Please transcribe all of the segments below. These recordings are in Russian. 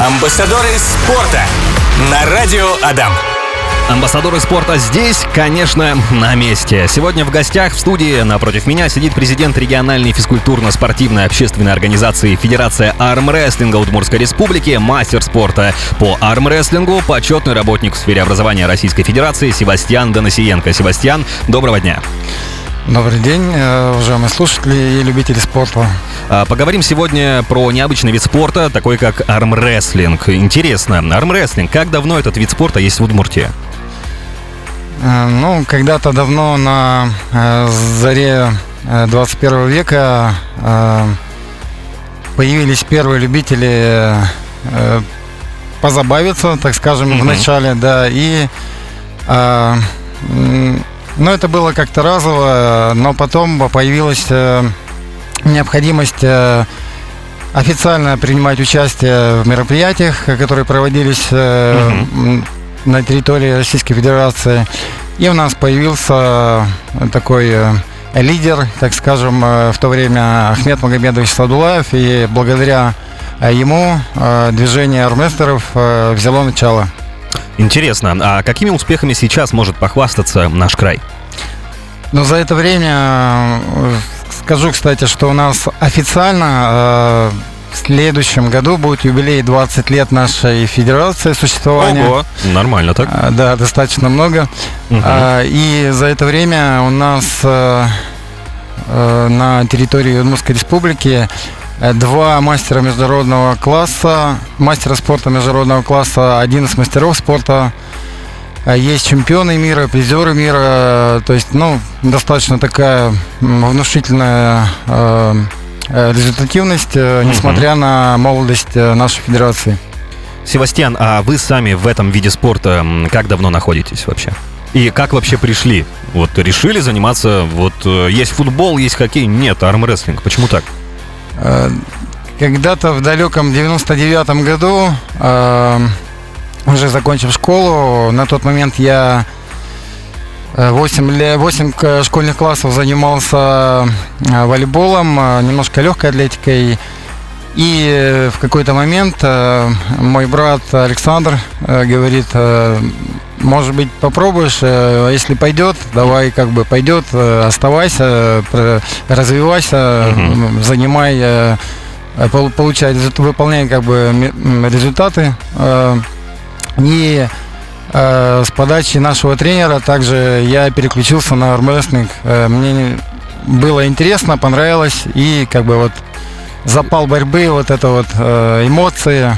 Амбассадоры спорта на радио Адам. Амбассадоры спорта здесь, конечно, на месте. Сегодня в гостях в студии напротив меня сидит президент региональной физкультурно-спортивной общественной организации Федерация армрестлинга Удмуртской Республики, мастер спорта по армрестлингу, почетный работник в сфере образования Российской Федерации Себастьян Доносиенко. Себастьян, доброго дня. Добрый день, э, уважаемые слушатели и любители спорта. А, поговорим сегодня про необычный вид спорта, такой как армрестлинг. Интересно, армрестлинг, как давно этот вид спорта есть в Удмуртии? Э, ну, когда-то давно на э, заре 21 века появились первые любители позабавиться, так скажем, mm-hmm. в начале, да, и ну, это было как-то разово, но потом появилась э, необходимость э, официально принимать участие в мероприятиях, которые проводились угу. на территории Российской Федерации. И у нас появился такой лидер, так скажем, в то время Ахмед Магомедович Садулаев, и благодаря ему движение арместеров взяло начало. Интересно, а какими успехами сейчас может похвастаться наш край? Ну, за это время э, скажу, кстати, что у нас официально э, в следующем году будет юбилей 20 лет нашей федерации существования. Ого, нормально так. А, да, достаточно много. Угу. А, и за это время у нас а, на территории Удмуртской республики Э, два мастера международного класса, мастера спорта международного класса, один из мастеров спорта. Э, есть чемпионы мира, призеры мира, то есть, ну, достаточно такая внушительная э, результативность, несмотря угу. на молодость нашей федерации. Севастьян, а вы сами в этом виде спорта как давно находитесь вообще? И как вообще пришли? Вот решили заниматься, вот есть футбол, есть хоккей, нет, армрестлинг. Почему так? Э, когда-то в далеком 99-м году, э, уже закончив школу, на тот момент я 8, 8 школьных классов занимался э, волейболом, немножко легкой атлетикой. И в какой-то момент мой брат Александр говорит, может быть, попробуешь, если пойдет, давай как бы пойдет, оставайся, развивайся, угу. занимай, получай, выполняй как бы результаты. И с подачи нашего тренера также я переключился на армрестлинг. Мне было интересно, понравилось, и как бы вот запал борьбы, вот это вот эмоции,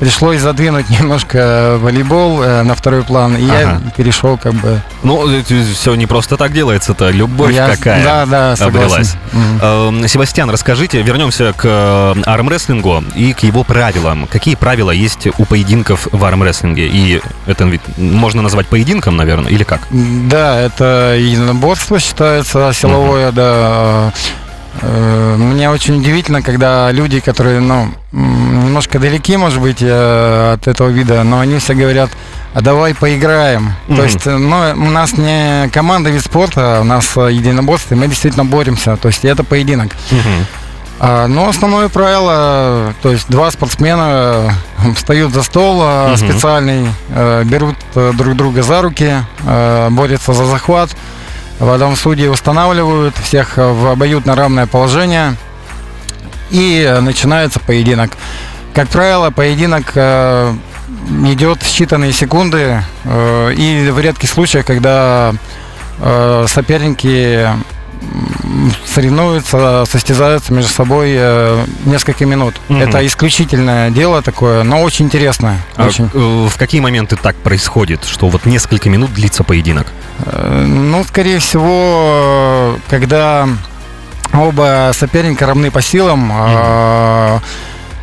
пришлось задвинуть немножко волейбол э, на второй план, и ага. я перешел как бы... Ну, все не просто так делается-то, любовь я, какая да, да, обрелась. Mm-hmm. Э, Себастьян, расскажите, вернемся к э, армрестлингу и к его правилам. Какие правила есть у поединков в армрестлинге? И это вид можно назвать поединком, наверное, или как? Да, это единоборство считается силовое, mm-hmm. да Э, мне очень удивительно, когда люди, которые, ну, немножко далеки, может быть, э, от этого вида, но они все говорят, а давай поиграем. Mm-hmm. То есть, ну, у нас не команда вид спорта, у нас единоборство, и мы действительно боремся. То есть, это поединок. Mm-hmm. А, но основное правило, то есть два спортсмена встают за стол mm-hmm. специальный, берут друг друга за руки, борются за захват. Потом судьи устанавливают всех в обоюдно равное положение. И начинается поединок. Как правило, поединок э, идет считанные секунды. Э, и в редких случаях, когда э, соперники соревнуются, состязаются между собой э, несколько минут. Угу. Это исключительное дело такое, но очень интересное. А очень. В какие моменты так происходит, что вот несколько минут длится поединок? Э, ну, скорее всего, когда оба соперника равны по силам, угу.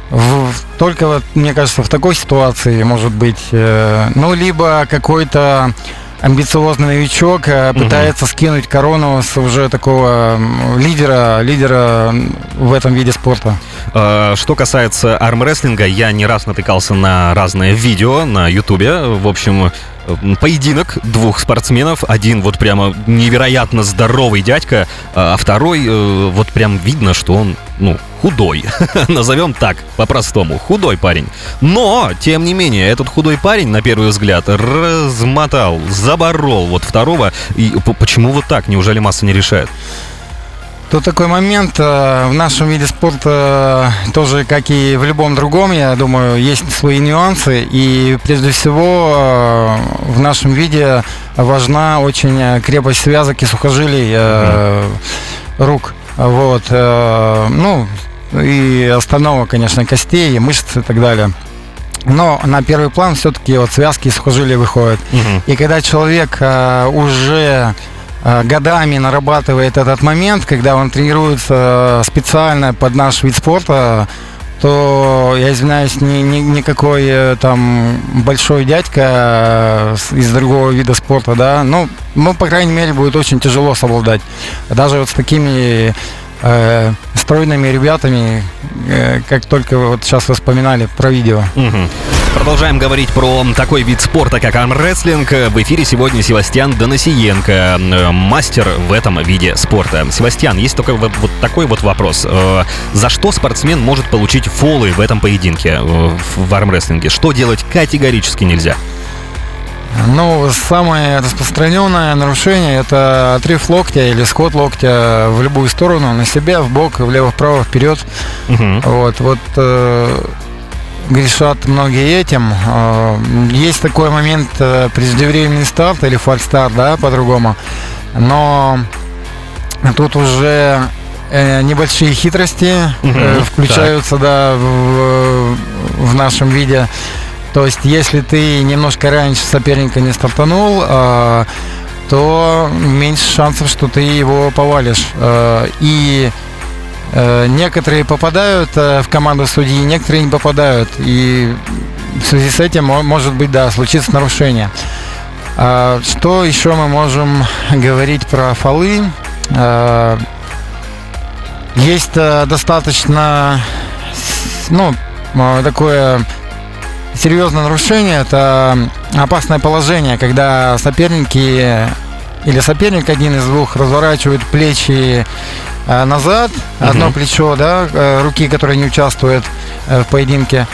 В, только вот, мне кажется, в такой ситуации может быть, э, ну, либо какой-то амбициозный новичок э, пытается угу. скинуть корону с уже такого лидера, лидера в этом виде спорта. Что касается армрестлинга, я не раз натыкался на разные видео на ютубе. В общем, поединок двух спортсменов. Один вот прямо невероятно здоровый дядька, а второй э, вот прям видно, что он, ну, худой. Назовем так, по-простому. Худой парень. Но, тем не менее, этот худой парень, на первый взгляд, размотал, заборол вот второго. И почему вот так? Неужели масса не решает? Тут такой момент э, в нашем виде спорта э, тоже, как и в любом другом, я думаю, есть свои нюансы. И прежде всего э, в нашем виде важна очень крепость связок и сухожилий mm-hmm. рук. Вот. Ну, и остановок, конечно, костей, мышц и так далее. Но на первый план все-таки вот связки и сухожилия выходят. Угу. И когда человек уже годами нарабатывает этот момент, когда он тренируется специально под наш вид спорта, то, я извиняюсь, ни, ни, никакой э, там большой дядька э, из другого вида спорта, да, ну, ну, по крайней мере, будет очень тяжело совладать. Даже вот с такими э, стройными ребятами, э, как только вот сейчас вспоминали про видео. Продолжаем говорить про такой вид спорта, как армрестлинг. В эфире сегодня Севастьян Доносиенко, мастер в этом виде спорта. Севастьян, есть только вот, такой вот вопрос. Э, за что спортсмен может получить фолы в этом поединке, э, в армрестлинге? Что делать категорически нельзя? Ну, самое распространенное нарушение это отрыв локтя или сход локтя в любую сторону, на себя, в бок, влево-вправо, вперед. Угу. Вот, вот э, грешат многие этим. Э, есть такой момент э, преждевременный старт или фальстарт, да, по-другому. Но тут уже э, небольшие хитрости угу, включаются, так. да, в, в нашем виде. То есть, если ты немножко раньше соперника не стартанул, то меньше шансов, что ты его повалишь. И Э, некоторые попадают э, в команду судьи, некоторые не попадают. И в связи с этим может быть, да, случится нарушение. А что еще мы можем говорить про фолы? Э, есть достаточно, ну, такое серьезное нарушение. Это опасное положение, когда соперники или соперник один из двух разворачивает плечи Э, назад, угу. одно плечо, да, э, руки, которые не участвуют э, в поединке.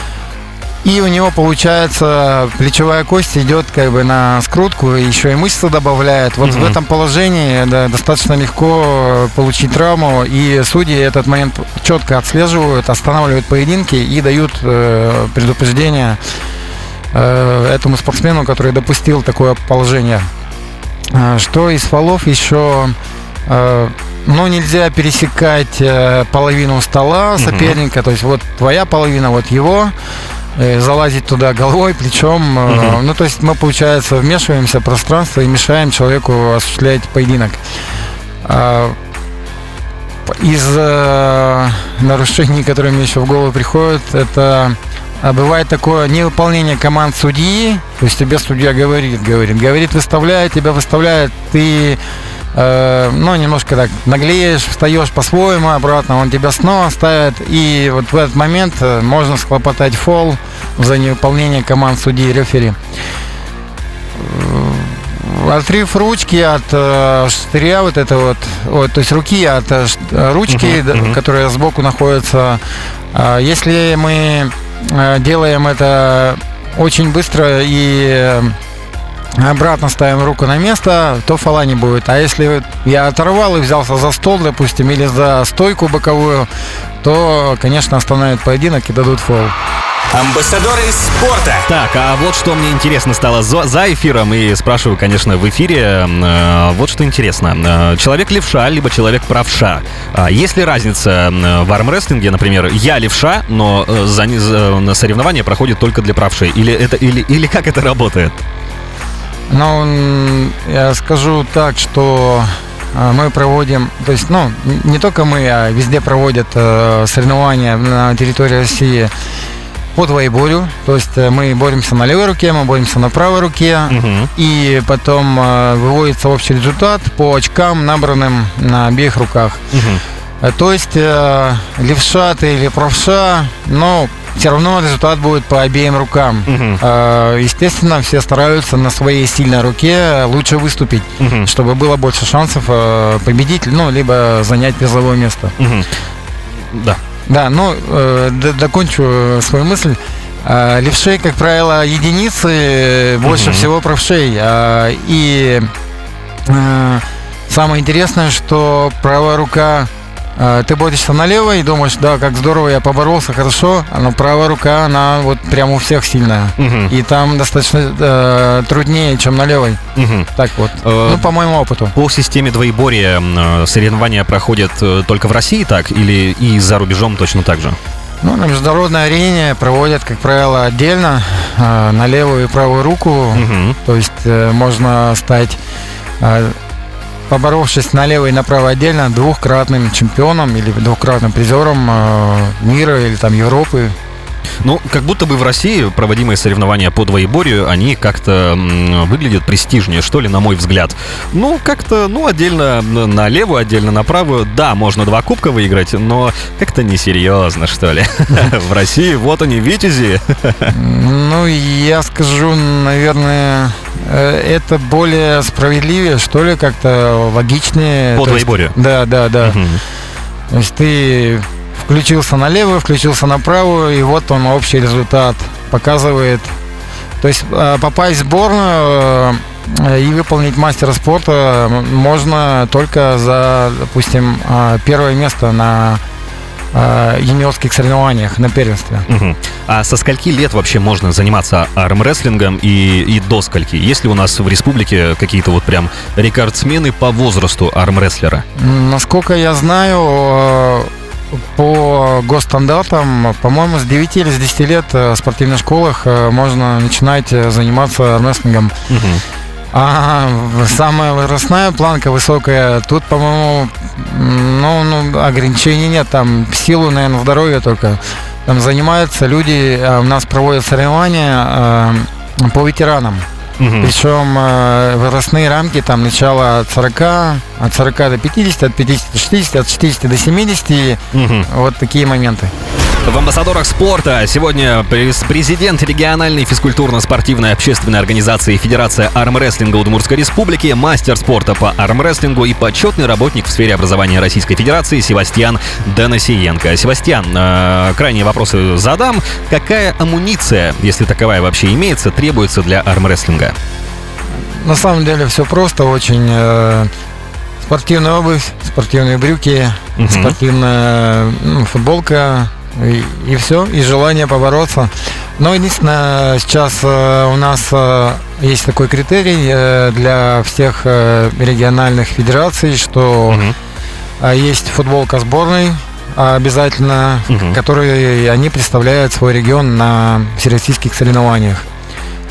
И у него получается плечевая кость идет как бы на скрутку, еще и мышцы добавляет. Вот угу. в этом положении да, достаточно легко получить травму, и судьи этот момент четко отслеживают, останавливают поединки и дают э, предупреждение э, этому спортсмену, который допустил такое положение. Что из фолов еще э, ну, нельзя пересекать э, половину стола соперника, угу. то есть вот твоя половина, вот его, э, залазить туда головой, плечом. Угу. Ну, то есть мы, получается, вмешиваемся в пространство и мешаем человеку осуществлять поединок. А, из э, нарушений, которые мне еще в голову приходят, это а бывает такое невыполнение команд судьи, то есть тебе судья говорит, говорит, говорит, выставляет, тебя выставляет, ты э, ну, немножко так наглеешь, встаешь по-своему обратно, он тебя снова ставит, и вот в этот момент э, можно схлопотать фол за невыполнение команд судьи и рефери. Э, отрыв ручки от э, штыря, вот это вот, вот, то есть руки от э, ручки, uh-huh, uh-huh. которая сбоку находится. Э, если мы э, делаем это очень быстро и обратно ставим руку на место, то фола не будет. А если я оторвал и взялся за стол, допустим, или за стойку боковую, то, конечно, остановят поединок и дадут фол. Амбассадоры спорта. Так, а вот что мне интересно стало за, за эфиром, и спрашиваю, конечно, в эфире. Э, вот что интересно. Э, человек левша, либо человек правша. Э, есть ли разница в армрестлинге, например, я левша, но за, за, соревнование проходит только для правшей? Или, это, или, или как это работает? Ну, я скажу так, что а, мы проводим, то есть, ну, не только мы, а везде проводят э, соревнования на территории России по двоеборью. То есть э, мы боремся на левой руке, мы боремся на правой руке. Угу. И потом э, выводится общий результат по очкам, набранным на обеих руках. Угу. То есть э, левша ты или правша, ну, все равно результат будет по обеим рукам. Э, Естественно, все стараются на своей сильной руке лучше выступить, Мгм. чтобы было больше шансов э, победить, ну, либо занять призовое место. Мгм. Да. Да, ну, э, докончу э, свою мысль. А, Левшей, как правило, единицы, э, больше Мгм. всего правшей. А, И э, самое интересное, что правая рука э, ты борешься на левой и думаешь, да, как здорово, я поборолся, хорошо, но правая рука, она вот прям у всех сильная. Мгм. И там достаточно э, труднее, чем на левой. Мгм. Так вот. Э, Ну, по моему опыту. По системе двоеборья э, соревнования проходят э, только в России так или и за рубежом точно так же? Ну, на международной арене проводят, как правило, отдельно э, на левую и правую руку. Мгм. То есть э, можно стать, э, поборовшись на левой и на правой отдельно, двухкратным чемпионом или двухкратным призером э, мира или там Европы. Ну, как будто бы в России проводимые соревнования по двоеборью, они как-то выглядят престижнее, что ли, на мой взгляд. Ну, как-то, ну, отдельно на левую, отдельно на правую. Да, можно два кубка выиграть, но как-то несерьезно, что ли. В России вот они, витязи. Ну, я скажу, наверное, э, это более справедливее, что ли, как-то логичнее. По двоеборью. Да, да, да. То есть ты включился на левую, включился на правую, и вот он общий результат показывает. То есть э, попасть в сборную э, и выполнить мастера спорта можно только за, допустим, э, первое место на юниорских соревнованиях на первенстве. Мгм. А со скольки лет вообще можно заниматься армрестлингом и, и до скольки? Есть ли у нас в республике какие-то вот прям рекордсмены по возрасту армрестлера? Насколько я знаю, по госстандартам, по-моему, с 9 или с 10 лет э, в спортивных школах э, можно начинать э, заниматься армрестлингом. А самая возрастная планка высокая, тут, по-моему, ну, ну, ограничений нет, там силу, наверное, здоровья только. Там занимаются люди, у нас проводят соревнования по ветеранам. Мгм. Причем э, возрастные рамки там начало от 40, от 40 до 50, от 50 до 60, от 60 до 70. Мгм. Вот такие моменты. В амбассадорах спорта сегодня през- президент региональной физкультурно-спортивной общественной организации Федерация армрестлинга Удмуртской Республики, мастер спорта по армрестлингу и почетный работник в сфере образования Российской Федерации Севастьян Доносиенко. Севастьян, э, крайние вопросы задам. Какая амуниция, если таковая вообще имеется, требуется для армрестлинга? На самом деле все просто, очень э, спортивная обувь, спортивные брюки, Мгм. спортивная ну, футболка и, все, и желание побороться. Но единственное, сейчас э, у нас э, есть такой критерий э, для всех региональных федераций, что а, есть футболка сборной обязательно, Мгм. которые они представляют свой регион на всероссийских соревнованиях.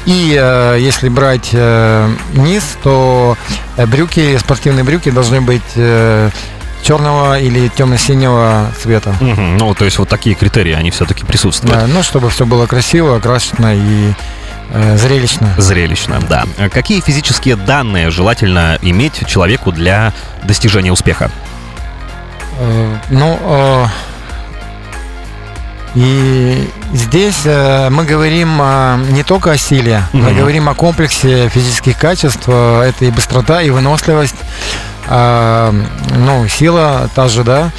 И э, если брать э, низ, то брюки, спортивные брюки должны быть э, черного или темно-синего цвета. Мгм. Ну, то есть вот такие критерии, они все-таки присутствуют. Да, ну, чтобы все было красиво, красочно и э, зрелищно. Зрелищно, да. А Какие физические данные желательно иметь человеку для достижения успеха? Э, Ну, э, и здесь э, мы говорим э, не только о силе, мы Мгм. говорим о комплексе физических качеств. Э, Это и быстрота, и выносливость. Э, Ну, сила та же, да.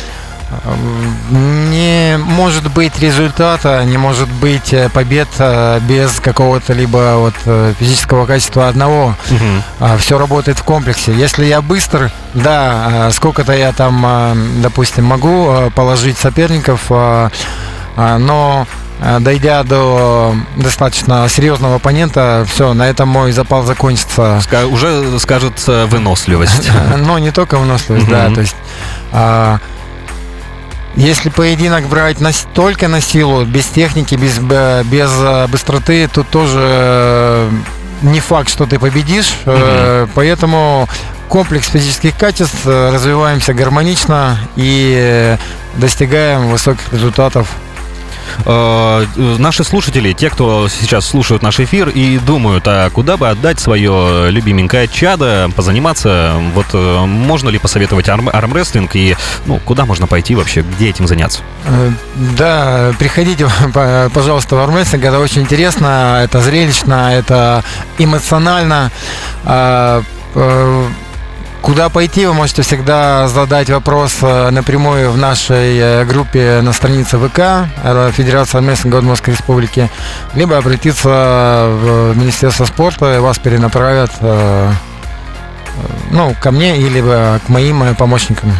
Не может быть результата, не может быть э, побед э, без какого-то либо вот э, физического качества одного все работает в комплексе. Если я быстр, да, а, сколько-то я там, а, допустим, могу а, положить соперников, а, а, но а, дойдя до достаточно серьезного оппонента, все, на этом мой запал закончится. Ска- уже скажет э, выносливость. Но не только выносливость, да, то есть а, если поединок брать на, только на силу, без техники, без, без а, быстроты, то тоже э, не факт, что ты победишь. Э, Поэтому комплекс физических качеств э, развиваемся гармонично и э, достигаем высоких результатов. Э, наши слушатели, те, кто сейчас слушают наш эфир и думают, а куда бы отдать свое любименькое чадо, позаниматься, вот э, можно ли посоветовать арм, армрестлинг и ну, куда можно пойти вообще, где этим заняться? Э, Да, приходите, пожалуйста, в армрестлинг. Это очень интересно, это зрелищно, это эмоционально. А, Куда пойти, вы можете всегда задать вопрос э, напрямую в нашей э, группе на странице ВК э, Федерация армрестлинга Удмуртской Республики, либо обратиться в Министерство спорта, и вас перенаправят ну, ко мне или к моим помощникам.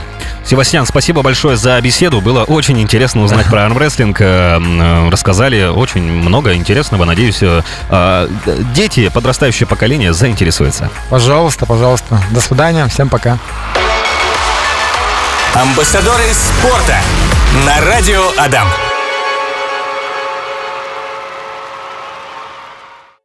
Севастьян, спасибо большое за беседу. Было очень интересно узнать про армрестлинг. Э, э, Рассказали очень много интересного. Надеюсь, э, э, дети, подрастающее поколение заинтересуются. Пожалуйста, пожалуйста. До свидания, всем пока. Амбассадоры спорта на радио Адам.